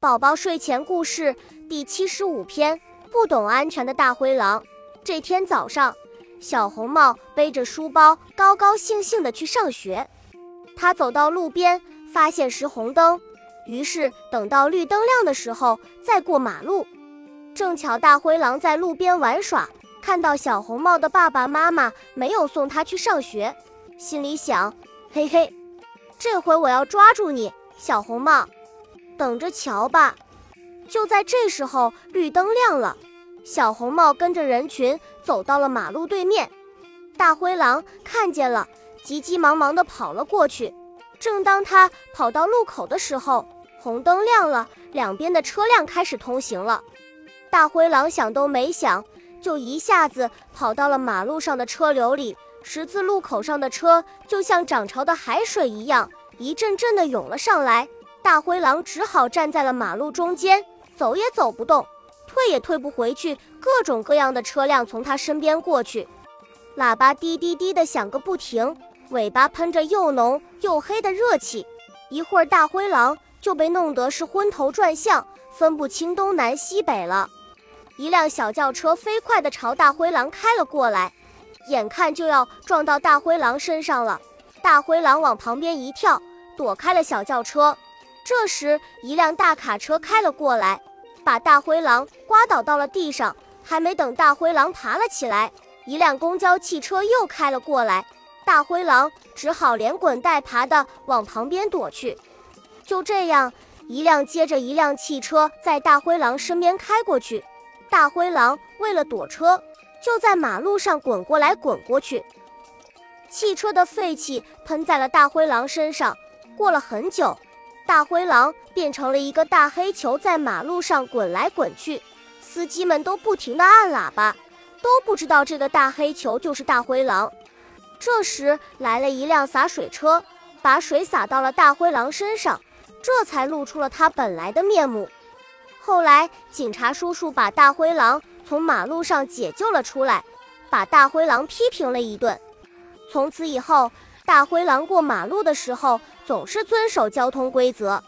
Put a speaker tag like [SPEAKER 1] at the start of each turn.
[SPEAKER 1] 宝宝睡前故事第七十五篇：不懂安全的大灰狼。这天早上，小红帽背着书包，高高兴兴地去上学。他走到路边，发现是红灯，于是等到绿灯亮的时候再过马路。正巧大灰狼在路边玩耍，看到小红帽的爸爸妈妈没有送他去上学，心里想：嘿嘿，这回我要抓住你，小红帽。等着瞧吧！就在这时候，绿灯亮了，小红帽跟着人群走到了马路对面。大灰狼看见了，急急忙忙地跑了过去。正当他跑到路口的时候，红灯亮了，两边的车辆开始通行了。大灰狼想都没想，就一下子跑到了马路上的车流里。十字路口上的车就像涨潮的海水一样，一阵阵地涌了上来。大灰狼只好站在了马路中间，走也走不动，退也退不回去。各种各样的车辆从他身边过去，喇叭滴滴滴的响个不停，尾巴喷着又浓又黑的热气。一会儿，大灰狼就被弄得是昏头转向，分不清东南西北了。一辆小轿车飞快地朝大灰狼开了过来，眼看就要撞到大灰狼身上了。大灰狼往旁边一跳，躲开了小轿车。这时，一辆大卡车开了过来，把大灰狼刮倒到了地上。还没等大灰狼爬了起来，一辆公交汽车又开了过来，大灰狼只好连滚带爬地往旁边躲去。就这样，一辆接着一辆汽车在大灰狼身边开过去。大灰狼为了躲车，就在马路上滚过来滚过去。汽车的废气喷在了大灰狼身上。过了很久。大灰狼变成了一个大黑球，在马路上滚来滚去，司机们都不停地按喇叭，都不知道这个大黑球就是大灰狼。这时来了一辆洒水车，把水洒到了大灰狼身上，这才露出了他本来的面目。后来警察叔叔把大灰狼从马路上解救了出来，把大灰狼批评了一顿。从此以后。大灰狼过马路的时候，总是遵守交通规则。